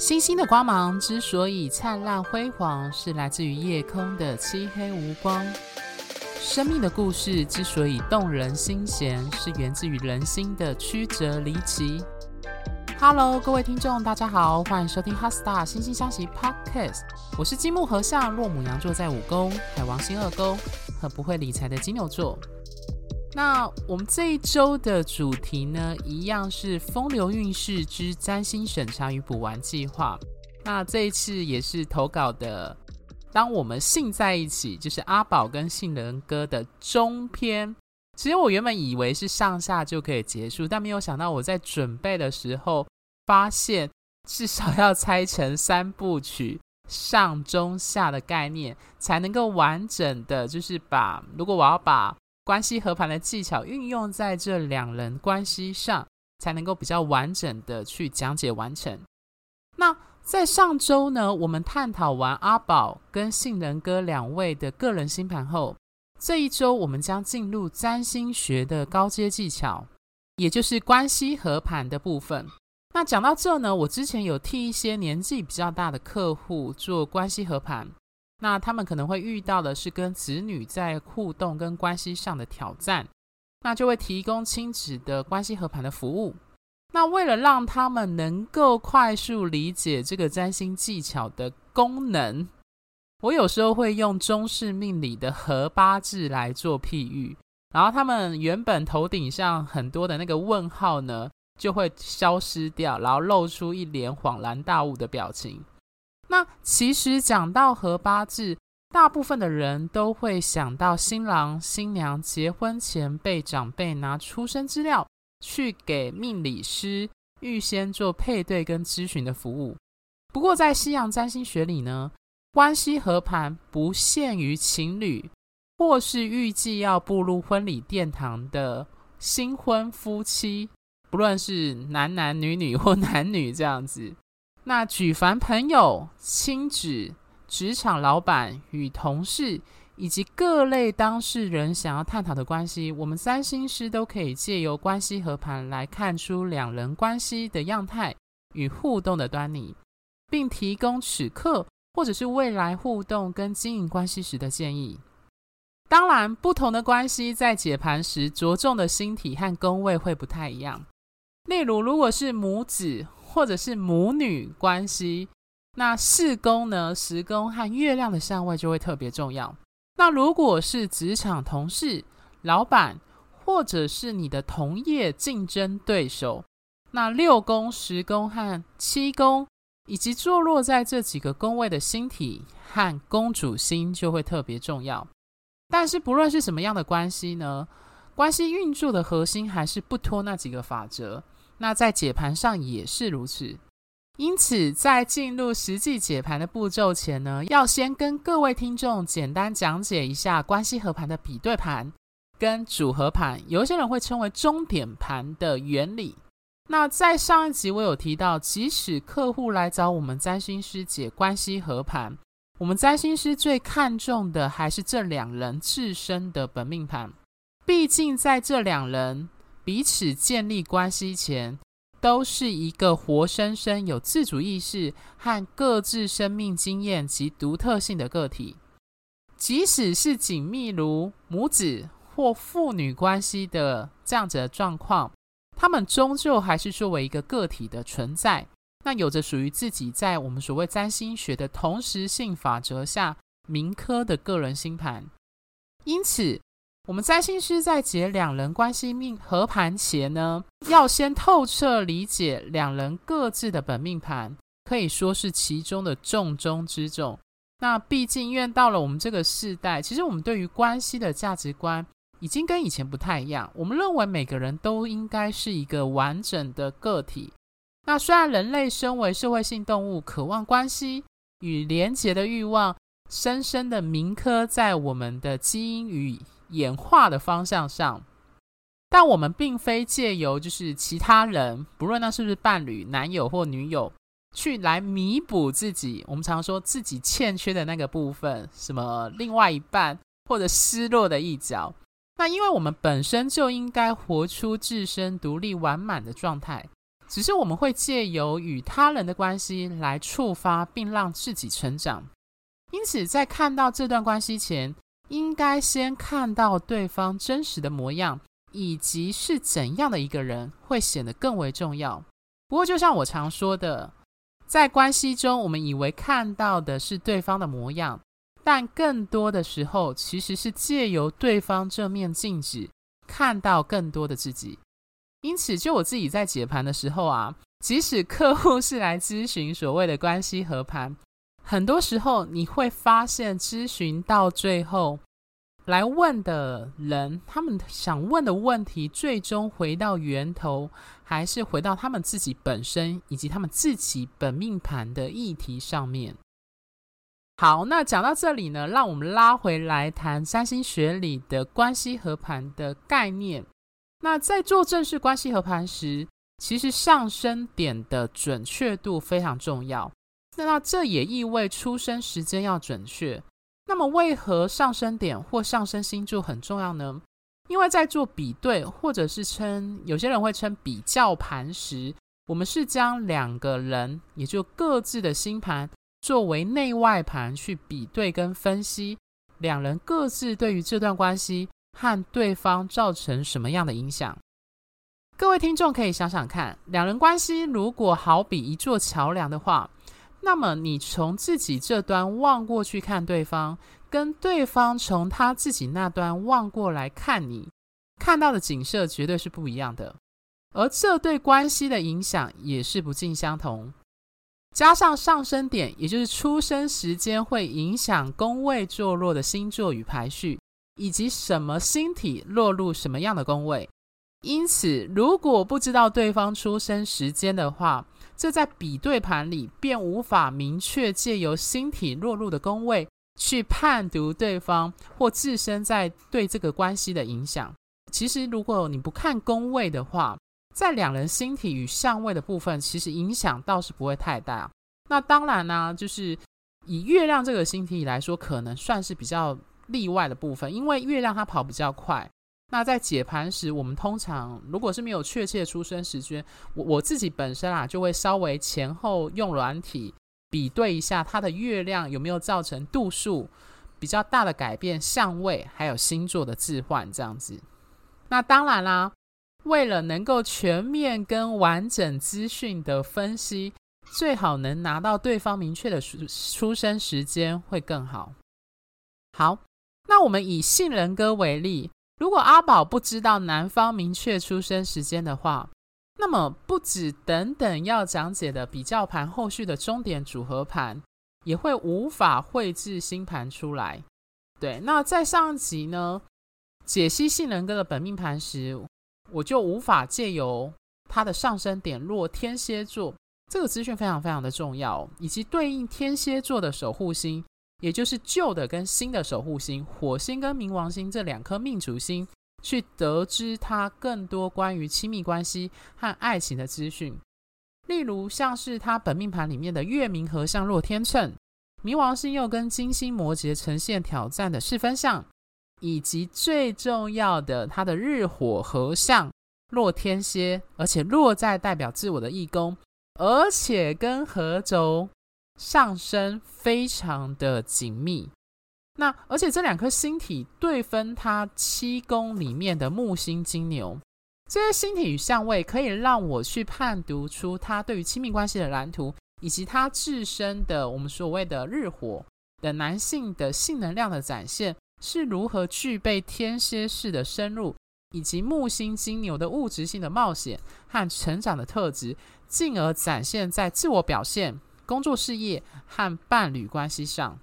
星星的光芒之所以灿烂辉煌，是来自于夜空的漆黑无光；生命的故事之所以动人心弦，是源自于人心的曲折离奇。Hello，各位听众，大家好，欢迎收听《HeartStar 心星相惜 Podcast》，我是金木合相，落母羊座在五宫，海王星二宫，和不会理财的金牛座。那我们这一周的主题呢，一样是风流韵事之占星审查与补完计划。那这一次也是投稿的，当我们信在一起，就是阿宝跟杏仁哥的中篇。其实我原本以为是上下就可以结束，但没有想到我在准备的时候，发现至少要拆成三部曲，上中下的概念，才能够完整的，就是把如果我要把。关系合盘的技巧运用在这两人关系上，才能够比较完整的去讲解完成。那在上周呢，我们探讨完阿宝跟杏仁哥两位的个人星盘后，这一周我们将进入占星学的高阶技巧，也就是关系合盘的部分。那讲到这呢，我之前有替一些年纪比较大的客户做关系合盘。那他们可能会遇到的是跟子女在互动跟关系上的挑战，那就会提供亲子的关系和盘的服务。那为了让他们能够快速理解这个占星技巧的功能，我有时候会用中式命理的合八字来做譬喻，然后他们原本头顶上很多的那个问号呢，就会消失掉，然后露出一脸恍然大悟的表情。那其实讲到合八字，大部分的人都会想到新郎新娘结婚前被长辈拿出生资料去给命理师预先做配对跟咨询的服务。不过在西洋占星学里呢，关系合盘不限于情侣或是预计要步入婚礼殿堂的新婚夫妻，不论是男男女女或男女这样子。那举凡朋友、亲子、职场老板与同事，以及各类当事人想要探讨的关系，我们三星师都可以借由关系合盘来看出两人关系的样态与互动的端倪，并提供此刻或者是未来互动跟经营关系时的建议。当然，不同的关系在解盘时着重的星体和宫位会不太一样。例如，如果是母子。或者是母女关系，那四宫呢？十宫和月亮的相位就会特别重要。那如果是职场同事、老板，或者是你的同业竞争对手，那六宫、十宫和七宫，以及坐落在这几个宫位的星体和公主星就会特别重要。但是不论是什么样的关系呢，关系运作的核心还是不脱那几个法则。那在解盘上也是如此，因此在进入实际解盘的步骤前呢，要先跟各位听众简单讲解一下关系合盘的比对盘跟组合盘，有一些人会称为终点盘的原理。那在上一集我有提到，即使客户来找我们占星师解关系合盘，我们占星师最看重的还是这两人自身的本命盘，毕竟在这两人。彼此建立关系前，都是一个活生生有自主意识和各自生命经验及独特性的个体。即使是紧密如母子或父女关系的这样子的状况，他们终究还是作为一个个体的存在，那有着属于自己在我们所谓占星学的同时性法则下铭刻的个人星盘。因此，我们占星师在解两人关系命合盘前呢，要先透彻理解两人各自的本命盘，可以说是其中的重中之重。那毕竟，因为到了我们这个世代，其实我们对于关系的价值观已经跟以前不太一样。我们认为每个人都应该是一个完整的个体。那虽然人类身为社会性动物，渴望关系与连结的欲望，深深的铭刻在我们的基因与演化的方向上，但我们并非借由就是其他人，不论那是不是伴侣、男友或女友，去来弥补自己。我们常说自己欠缺的那个部分，什么另外一半或者失落的一角。那因为我们本身就应该活出自身独立完满的状态，只是我们会借由与他人的关系来触发，并让自己成长。因此，在看到这段关系前，应该先看到对方真实的模样，以及是怎样的一个人，会显得更为重要。不过，就像我常说的，在关系中，我们以为看到的是对方的模样，但更多的时候，其实是借由对方这面镜子，看到更多的自己。因此，就我自己在解盘的时候啊，即使客户是来咨询所谓的关系和盘。很多时候，你会发现，咨询到最后来问的人，他们想问的问题，最终回到源头，还是回到他们自己本身以及他们自己本命盘的议题上面。好，那讲到这里呢，让我们拉回来谈三星学里的关系合盘的概念。那在做正式关系合盘时，其实上升点的准确度非常重要。那这也意味出生时间要准确。那么，为何上升点或上升星座很重要呢？因为在做比对，或者是称有些人会称比较盘时，我们是将两个人，也就各自的星盘作为内外盘去比对跟分析，两人各自对于这段关系和对方造成什么样的影响。各位听众可以想想看，两人关系如果好比一座桥梁的话。那么，你从自己这端望过去看对方，跟对方从他自己那端望过来看你，看到的景色绝对是不一样的。而这对关系的影响也是不尽相同。加上上升点，也就是出生时间会影响宫位坐落的星座与排序，以及什么星体落入什么样的宫位。因此，如果不知道对方出生时间的话，这在比对盘里便无法明确借由星体落入的宫位去判读对方或自身在对这个关系的影响。其实，如果你不看宫位的话，在两人星体与相位的部分，其实影响倒是不会太大。那当然呢、就是以月亮这个星体来说，可能算是比较例外的部分，因为月亮它跑比较快。那在解盘时，我们通常如果是没有确切出生时间，我我自己本身啊，就会稍微前后用软体比对一下它的月亮有没有造成度数比较大的改变、相位还有星座的置换这样子。那当然啦，为了能够全面跟完整资讯的分析，最好能拿到对方明确的出出生时间会更好。好，那我们以性人哥为例。如果阿宝不知道男方明确出生时间的话，那么不止等等要讲解的比较盘后续的终点组合盘，也会无法绘制星盘出来。对，那在上集呢，解析性人格的本命盘时，我就无法借由他的上升点落天蝎座，这个资讯非常非常的重要，以及对应天蝎座的守护星。也就是旧的跟新的守护星火星跟冥王星这两颗命主星，去得知他更多关于亲密关系和爱情的资讯。例如，像是他本命盘里面的月冥合相落天秤，冥王星又跟金星摩羯呈现挑战的四分相，以及最重要的他的日火合相落天蝎，而且落在代表自我的义工，而且跟合轴。上升非常的紧密，那而且这两颗星体对分它七宫里面的木星金牛，这些星体与相位可以让我去判读出他对于亲密关系的蓝图，以及他自身的我们所谓的日火的男性的性能量的展现是如何具备天蝎式的深入，以及木星金牛的物质性的冒险和成长的特质，进而展现在自我表现。工作事业和伴侣关系上，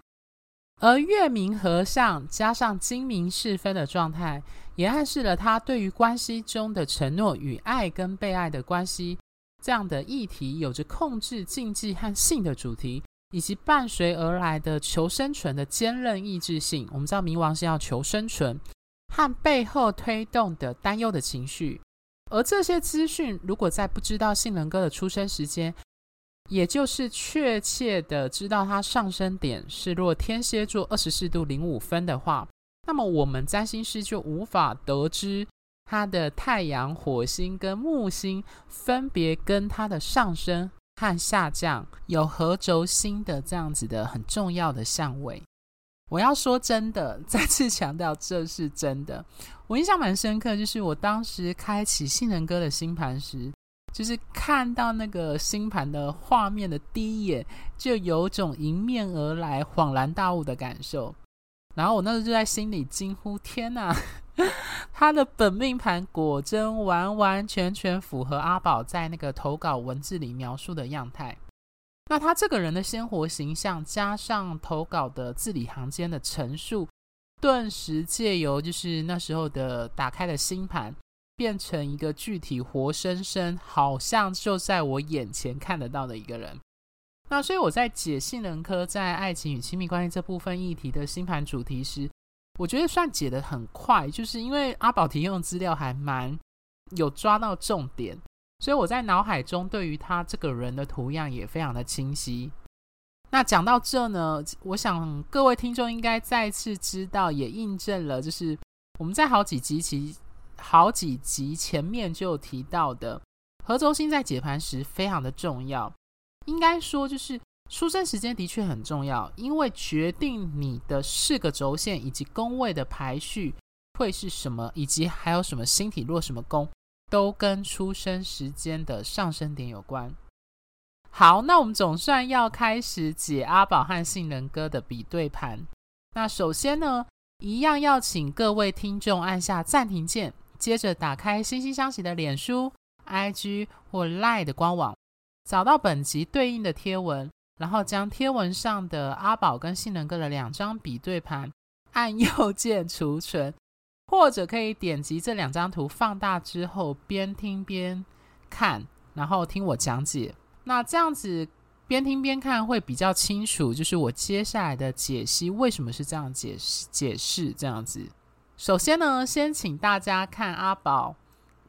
而月冥合相加上金明四分的状态，也暗示了他对于关系中的承诺与爱跟被爱的关系这样的议题，有着控制、禁忌和性的主题，以及伴随而来的求生存的坚韧意志性。我们知道冥王是要求生存，和背后推动的担忧的情绪。而这些资讯，如果在不知道性人格的出生时间，也就是确切的知道它上升点是若天蝎座二十四度零五分的话，那么我们占星师就无法得知它的太阳、火星跟木星分别跟它的上升和下降有合轴心的这样子的很重要的相位。我要说真的，再次强调这是真的。我印象蛮深刻，就是我当时开启杏仁哥的星盘时，就是看到那个星盘的画面的第一眼，就有种迎面而来、恍然大悟的感受。然后我那时候就在心里惊呼：“天哪！” 他的本命盘果真完完全全符合阿宝在那个投稿文字里描述的样态。那他这个人的鲜活形象，加上投稿的字里行间的陈述，顿时借由就是那时候的打开的星盘，变成一个具体活生生，好像就在我眼前看得到的一个人。那所以我在解杏仁科在爱情与亲密关系这部分议题的星盘主题时，我觉得算解得很快，就是因为阿宝提供的资料还蛮有抓到重点，所以我在脑海中对于他这个人的图样也非常的清晰。那讲到这呢，我想各位听众应该再次知道，也印证了，就是我们在好几集其好几集前面就有提到的，合轴星在解盘时非常的重要，应该说就是。出生时间的确很重要，因为决定你的四个轴线以及宫位的排序会是什么，以及还有什么星体落什么宫，都跟出生时间的上升点有关。好，那我们总算要开始解阿宝和杏仁哥的比对盘。那首先呢，一样要请各位听众按下暂停键，接着打开惺惺相惜的脸书、IG 或 Line 的官网，找到本集对应的贴文。然后将贴文上的阿宝跟杏仁哥的两张比对盘按右键储存，或者可以点击这两张图放大之后边听边看，然后听我讲解。那这样子边听边看会比较清楚，就是我接下来的解析为什么是这样解释解释这样子。首先呢，先请大家看阿宝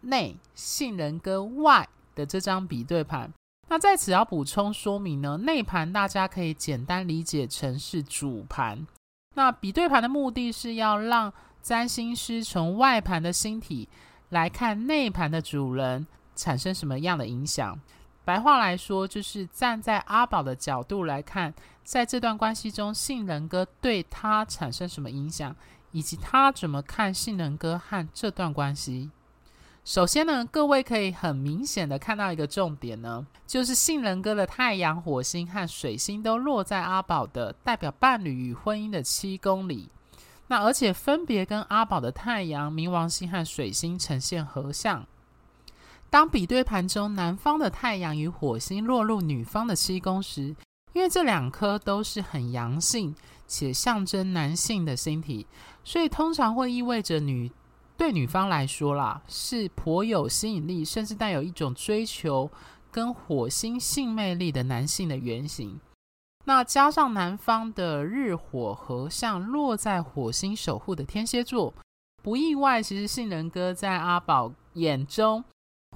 内杏仁哥外的这张比对盘。那在此要补充说明呢，内盘大家可以简单理解成是主盘。那比对盘的目的是要让占星师从外盘的星体来看内盘的主人产生什么样的影响。白话来说，就是站在阿宝的角度来看，在这段关系中，杏仁哥对他产生什么影响，以及他怎么看杏仁哥和这段关系。首先呢，各位可以很明显的看到一个重点呢，就是杏仁哥的太阳、火星和水星都落在阿宝的代表伴侣与婚姻的七宫里。那而且分别跟阿宝的太阳、冥王星和水星呈现合相。当比对盘中男方的太阳与火星落入女方的七宫时，因为这两颗都是很阳性且象征男性的星体，所以通常会意味着女。对女方来说啦，是颇有吸引力，甚至带有一种追求跟火星性魅力的男性的原型。那加上男方的日火合相落在火星守护的天蝎座，不意外，其实杏仁哥在阿宝眼中，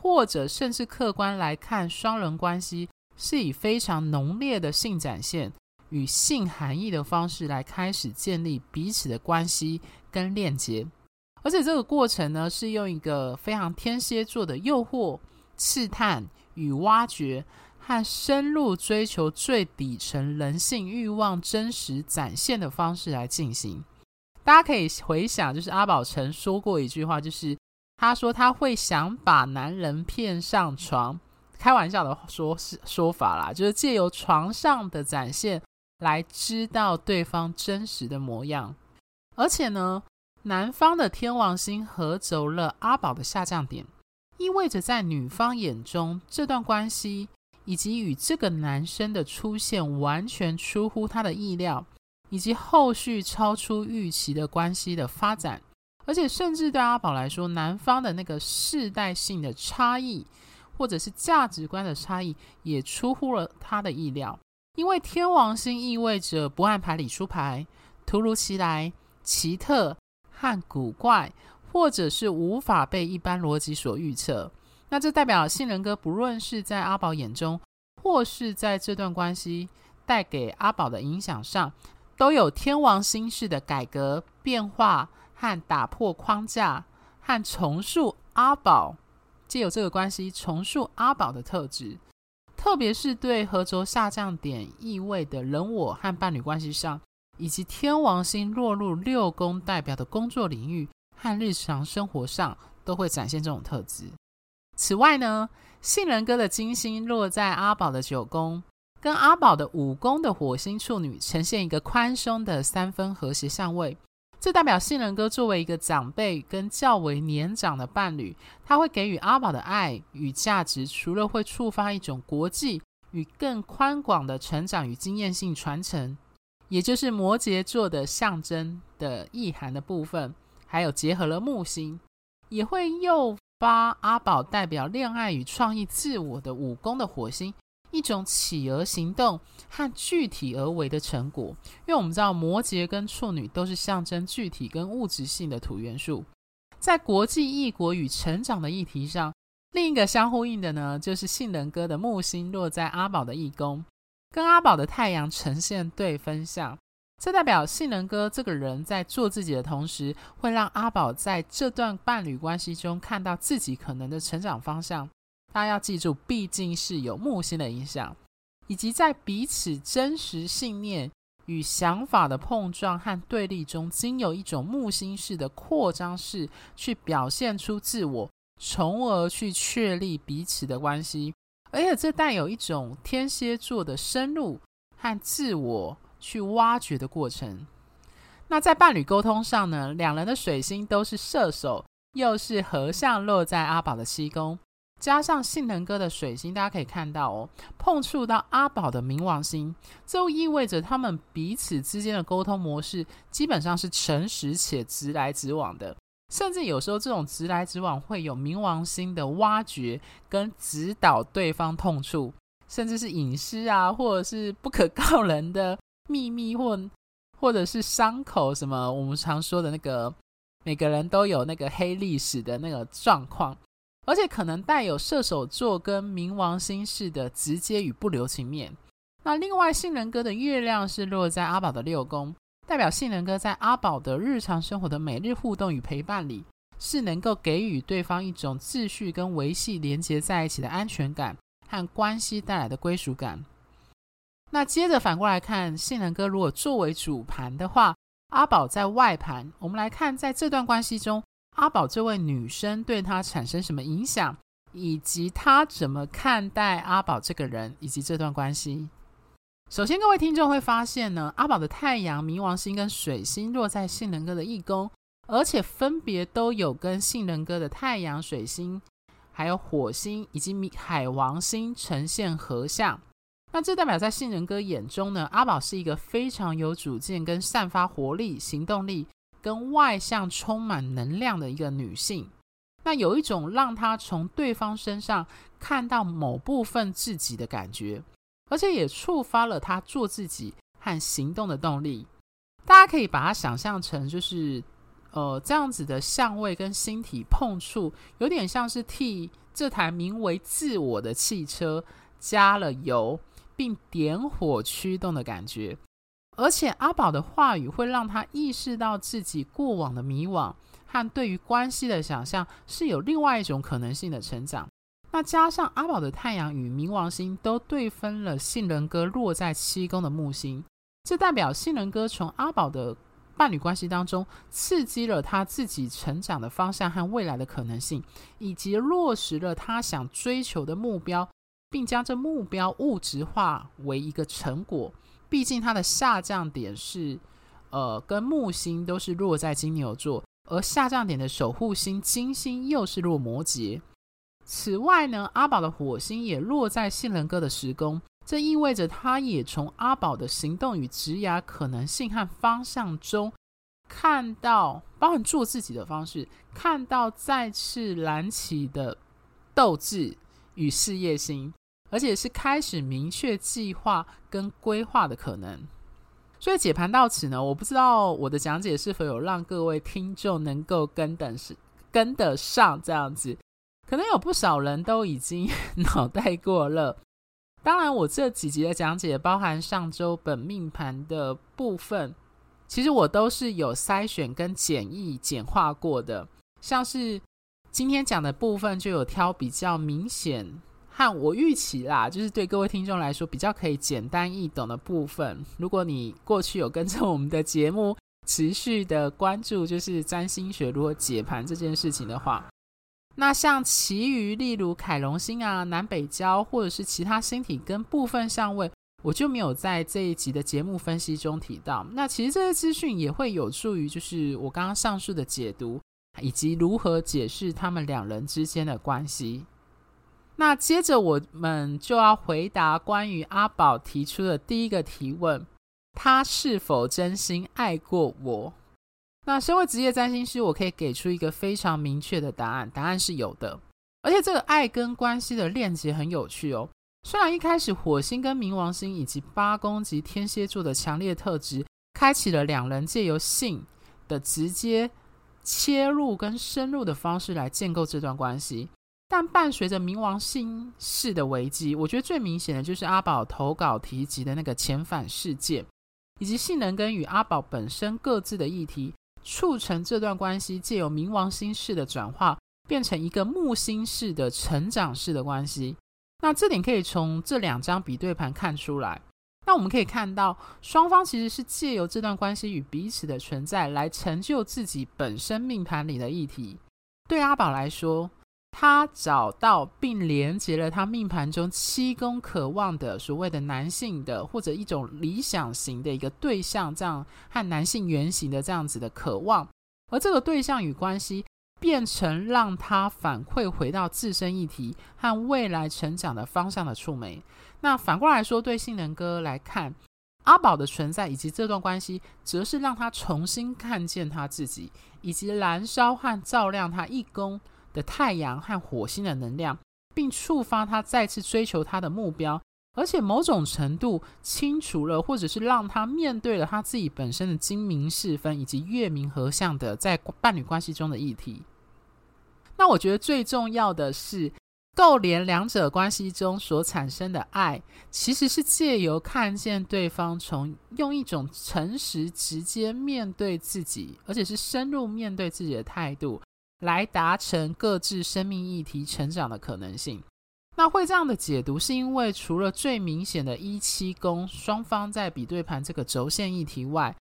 或者甚至客观来看，双人关系是以非常浓烈的性展现与性含义的方式来开始建立彼此的关系跟链接。而且这个过程呢，是用一个非常天蝎座的诱惑、试探与挖掘，和深入追求最底层人性欲望真实展现的方式来进行。大家可以回想，就是阿宝曾说过一句话，就是他说他会想把男人骗上床，开玩笑的说说法啦，就是借由床上的展现来知道对方真实的模样。而且呢，男方的天王星合轴了阿宝的下降点，意味着在女方眼中，这段关系以及与这个男生的出现完全出乎他的意料，以及后续超出预期的关系的发展，而且甚至对阿宝来说，男方的那个世代性的差异，或者是价值观的差异，也出乎了他的意料，因为天王星意味着不按牌理出牌，突如其来，奇特。和古怪，或者是无法被一般逻辑所预测，那这代表杏仁哥不论是在阿宝眼中，或是在这段关系带给阿宝的影响上，都有天王星式的改革、变化和打破框架，和重塑阿宝，借由这个关系重塑阿宝的特质，特别是对合轴下降点意味的人我和伴侣关系上，以及天王星落入六宫代表的工作领域和日常生活上，都会展现这种特质。此外呢，杏仁哥的金星落在阿宝的九宫，跟阿宝的五宫的火星处女呈现一个宽松的三分和谐相位。这代表杏仁哥作为一个长辈跟较为年长的伴侣，他会给予阿宝的爱与价值，除了会触发一种国际与更宽广的成长与经验性传承，也就是摩羯座的象征的意涵的部分，还有结合了木星，也会诱发阿宝代表恋爱与创意自我的武宫的火星。一种企鹅行动和具体而为的成果，因为我们知道摩羯跟处女都是象征具体跟物质性的土元素，在国际异国与成长的议题上，另一个相呼应的呢，就是性人格的木星落在阿宝的一宫，跟阿宝的太阳呈现对分相，这代表性人格这个人在做自己的同时，会让阿宝在这段伴侣关系中看到自己可能的成长方向。大家要记住，毕竟是有木星的影响，以及在彼此真实信念与想法的碰撞和对立中，经由一种木星式的扩张式去表现出自我，从而去确立彼此的关系。而且这带有一种天蝎座的深入和自我去挖掘的过程。那在伴侣沟通上呢，两人的水星都是射手，又是合相落在阿宝的七宫。加上性能哥的水星，大家可以看到哦，碰触到阿宝的冥王星，这意味着他们彼此之间的沟通模式基本上是诚实且直来直往的，甚至有时候这种直来直往会有冥王星的挖掘跟指导对方痛处，甚至是隐私啊，或者是不可告人的秘密，或或者是伤口什么，我们常说的那个每个人都有那个黑历史的那个状况。而且可能带有射手座跟冥王星式的直接与不留情面。那另外，杏仁哥的月亮是落在阿宝的六宫，代表性人格在阿宝的日常生活的每日互动与陪伴里，是能够给予对方一种秩序跟维系连接在一起的安全感和关系带来的归属感。那接着反过来看，性人格如果作为主盘的话，阿宝在外盘，我们来看在这段关系中。阿宝这位女生对他产生什么影响，以及他怎么看待阿宝这个人以及这段关系？首先，各位听众会发现呢，阿宝的太阳、冥王星跟水星落在杏仁哥的一宫，而且分别都有跟杏仁哥的太阳、水星，还有火星以及海王星呈现合相。那这代表在杏仁哥眼中呢，阿宝是一个非常有主见跟散发活力、行动力。跟外向、充满能量的一个女性，那有一种让她从对方身上看到某部分自己的感觉，而且也触发了她做自己和行动的动力。大家可以把它想象成，就是呃这样子的相位跟星体碰触，有点像是替这台名为自我的汽车加了油，并点火驱动的感觉。而且阿宝的话语会让他意识到自己过往的迷惘和对于关系的想象是有另外一种可能性的成长。那加上阿宝的太阳与冥王星都对分了杏仁哥落在七宫的木星，这代表杏仁哥从阿宝的伴侣关系当中刺激了他自己成长的方向和未来的可能性，以及落实了他想追求的目标，并将这目标物质化为一个成果。毕竟它的下降点是，呃，跟木星都是落在金牛座，而下降点的守护星金星又是落摩羯。此外呢，阿宝的火星也落在信人哥的时宫，这意味着他也从阿宝的行动与职涯可能性和方向中，看到包含做自己的方式，看到再次燃起的斗志与事业心。而且是开始明确计划跟规划的可能，所以解盘到此呢，我不知道我的讲解是否有让各位听众能够跟等是跟得上这样子，可能有不少人都已经 脑袋过热。当然，我这几集的讲解包含上周本命盘的部分，其实我都是有筛选跟简易简化过的，像是今天讲的部分，就有挑比较明显和我预期啦，就是对各位听众来说比较可以简单易懂的部分。如果你过去有跟着我们的节目持续的关注，就是占星学如何解盘这件事情的话，那像其余例如凯龙星啊、南北交或者是其他星体跟部分相位。我就没有在这一集的节目分析中提到。那其实这些资讯也会有助于，就是我刚刚上述的解读，以及如何解释他们两人之间的关系。那接着我们就要回答关于阿宝提出的第一个提问：他是否真心爱过我？那身为职业占星师，我可以给出一个非常明确的答案，答案是有的。而且这个爱跟关系的链接很有趣哦。虽然一开始火星跟冥王星以及八宫及天蝎座的强烈特质，开启了两人借由性的直接切入跟深入的方式来建构这段关系，但伴随着冥王星式的危机，我觉得最明显的就是阿宝投稿提及的那个遣返事件，以及性能跟与阿宝本身各自的议题，促成这段关系借由冥王星式的转化，变成一个木星式的成长式的关系。那这点可以从这两张比对盘看出来。那我们可以看到，双方其实是借由这段关系与彼此的存在，来成就自己本身命盘里的议题。对阿宝来说，他找到并连接了他命盘中七宫渴望的所谓的男性的或者一种理想型的一个对象，这样和男性原型的这样子的渴望，而这个对象与关系。变成让他反馈回到自身议题和未来成长的方向的触媒。那反过来说，对性能哥来看，阿宝的存在以及这段关系，则是让他重新看见他自己，以及燃烧和照亮他一宫的太阳和火星的能量，并触发他再次追求他的目标。而且某种程度清除了，或者是让他面对了他自己本身的精明四分以及月明合相的在伴侣关系中的议题。那我觉得最重要的是，构连两者关系中所产生的爱，其实是借由看见对方，从用一种诚实、直接面对自己，而且是深入面对自己的态度，来达成各自生命议题成长的可能性。那会这样的解读，是因为除了最明显的一七宫双方在比对盘这个轴线议题外，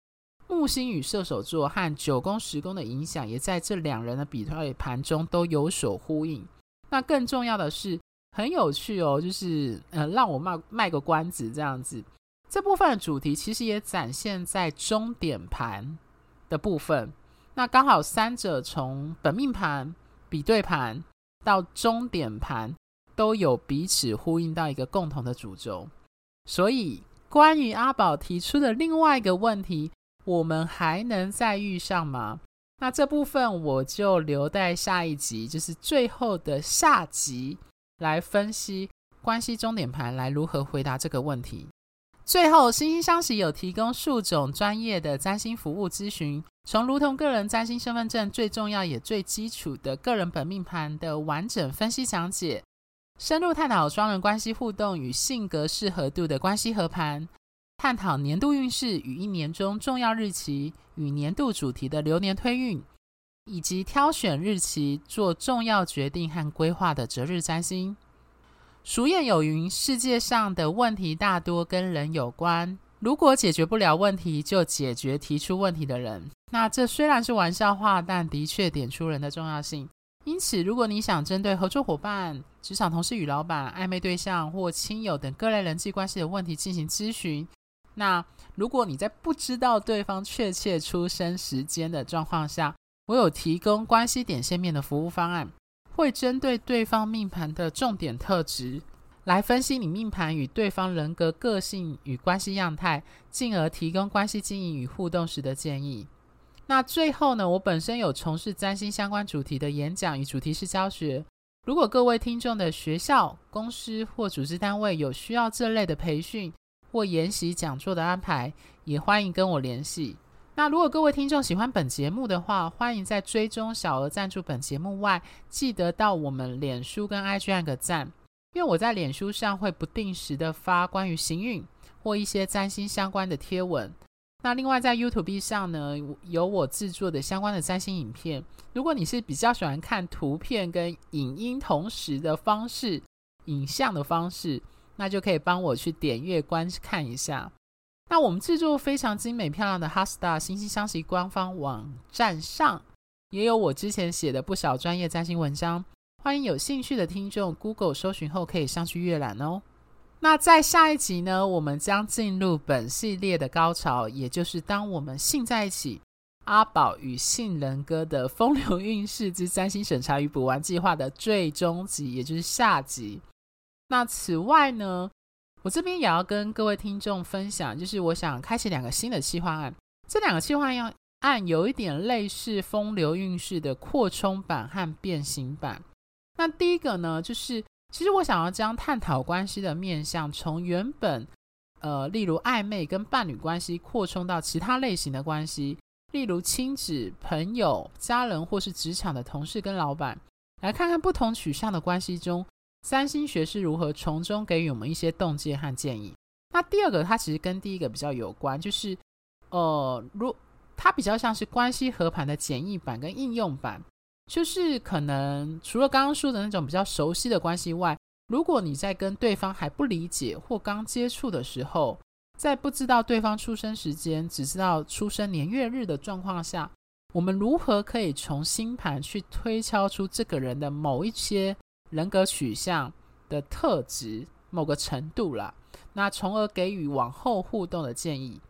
木星与射手座和九宫、十宫的影响，也在这两人的比对盘中都有所呼应。那更重要的是，很有趣哦，就是呃，让我卖卖个关子这样子。这部分的主题其实也展现在终点盘的部分。那刚好三者从本命盘、比对盘到终点盘，都有彼此呼应到一个共同的主轴。所以，关于阿宝提出的另外一个问题。我们还能再遇上吗？那这部分我就留待下一集，就是最后的下集来分析关系终点盘，来如何回答这个问题。最后，星星相惜有提供数种专业的占星服务咨询，从如同个人占星身份证最重要也最基础的个人本命盘的完整分析讲解，深入探讨双人关系互动与性格适合度的关系合盘。探讨年度运势与一年中重要日期与年度主题的流年推运，以及挑选日期做重要决定和规划的择日占星。俗谚有云：世界上的问题大多跟人有关，如果解决不了问题，就解决提出问题的人。那这虽然是玩笑话，但的确点出人的重要性。因此，如果你想针对合作伙伴、职场同事与老板、暧昧对象或亲友等各类人际关系的问题进行咨询。那如果你在不知道对方确切出生时间的状况下，我有提供关系点线面的服务方案，会针对对方命盘的重点特质来分析你命盘与对方人格个性与关系样态，进而提供关系经营与互动时的建议。那最后呢，我本身有从事占星相关主题的演讲与主题式教学，如果各位听众的学校、公司或组织单位有需要这类的培训，或研习讲座的安排，也欢迎跟我联系。那如果各位听众喜欢本节目的话，欢迎在追踪小额赞助本节目外，记得到我们脸书跟 IG 按个赞，因为我在脸书上会不定时的发关于行运或一些占星相关的贴文。那另外在 YouTube 上呢，有我制作的相关的占星影片。如果你是比较喜欢看图片跟影音同时的方式，影像的方式，那就可以帮我去点阅观看一下。那我们制作非常精美漂亮的 HeartStar 心星相惜官方网站上，也有我之前写的不少专业占星文章，欢迎有兴趣的听众 Google 搜寻后可以上去阅览哦。那在下一集呢，我们将进入本系列的高潮，也就是当我们性在一起，阿宝与性人哥的风流韵事之占星审查与补完计划的最终集，也就是下集。那此外呢，我这边也要跟各位听众分享，就是我想开启两个新的企划案，这两个企划案有一点类似风流韵事的扩充版和变形版。那第一个呢，就是。其实我想要将探讨关系的面向，从原本，呃，例如暧昧跟伴侣关系，扩充到其他类型的关系，例如亲子、朋友、家人，或是职场的同事跟老板，来看看不同取向的关系中，三星学是如何从中给予我们一些洞见和建议。那第二个，它其实跟第一个比较有关，就是，呃，如它比较像是关系合盘的简易版跟应用版。就是可能除了刚刚说的那种比较熟悉的关系外，如果你在跟对方还不理解或刚接触的时候，在不知道对方出生时间，只知道出生年月日的状况下，我们如何可以从星盘去推敲出这个人的某一些人格取向的特质，某个程度啦，那从而给予往后互动的建议。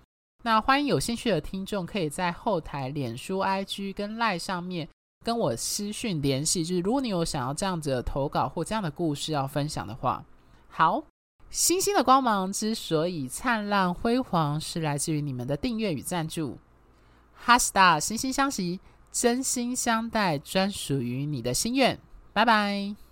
那欢迎有兴趣的听众可以在后台脸书、IG 跟 LINE 上面。跟我私讯联系，就是如果你有想要这样子的投稿或这样的故事要分享的话，好，星星的光芒之所以灿烂辉煌，是来自于你们的订阅与赞助。HeartStar 心相惜，真心相待，专属于你的心愿。拜拜。